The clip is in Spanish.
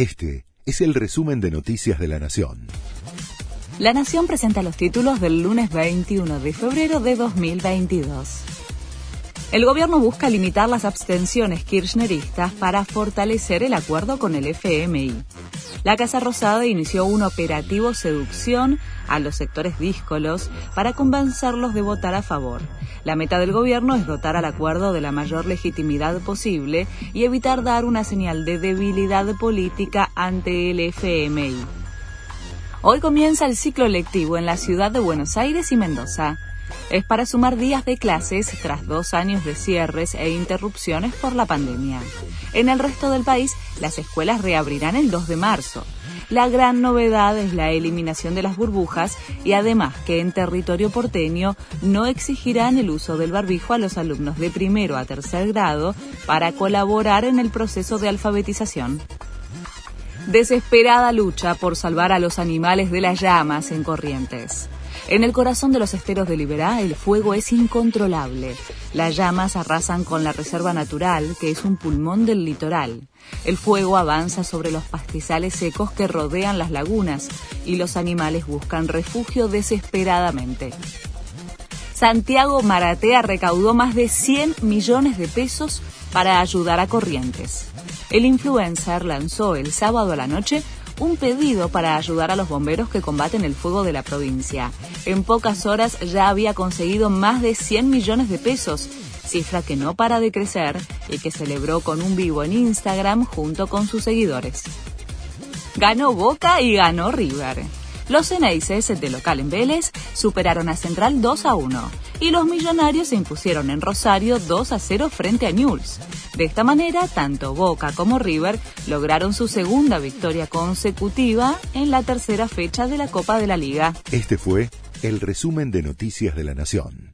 Este es el resumen de Noticias de la Nación. La Nación presenta los títulos del lunes 21 de febrero de 2022. El gobierno busca limitar las abstenciones kirchneristas para fortalecer el acuerdo con el FMI la Casa Rosada inició un operativo seducción a los sectores díscolos para convencerlos de votar a favor. La meta del gobierno es dotar al acuerdo de la mayor legitimidad posible y evitar dar una señal de debilidad política ante el FMI. Hoy comienza el ciclo lectivo en la ciudad de Buenos Aires y Mendoza es para sumar días de clases tras dos años de cierres e interrupciones por la pandemia. En el resto del país, las escuelas reabrirán el 2 de marzo. La gran novedad es la eliminación de las burbujas y además que en territorio porteño no exigirán el uso del barbijo a los alumnos de primero a tercer grado para colaborar en el proceso de alfabetización. Desesperada lucha por salvar a los animales de las llamas en Corrientes. En el corazón de los esteros de Liberá, el fuego es incontrolable. Las llamas arrasan con la reserva natural, que es un pulmón del litoral. El fuego avanza sobre los pastizales secos que rodean las lagunas y los animales buscan refugio desesperadamente. Santiago Maratea recaudó más de 100 millones de pesos para ayudar a Corrientes. El influencer lanzó el sábado a la noche un pedido para ayudar a los bomberos que combaten el fuego de la provincia. En pocas horas ya había conseguido más de 100 millones de pesos, cifra que no para de crecer y que celebró con un vivo en Instagram junto con sus seguidores. Ganó Boca y ganó River. Los Eneises, de local en Vélez, superaron a Central 2 a 1 y los Millonarios se impusieron en Rosario 2 a 0 frente a Newell's. De esta manera, tanto Boca como River lograron su segunda victoria consecutiva en la tercera fecha de la Copa de la Liga. Este fue el resumen de Noticias de la Nación.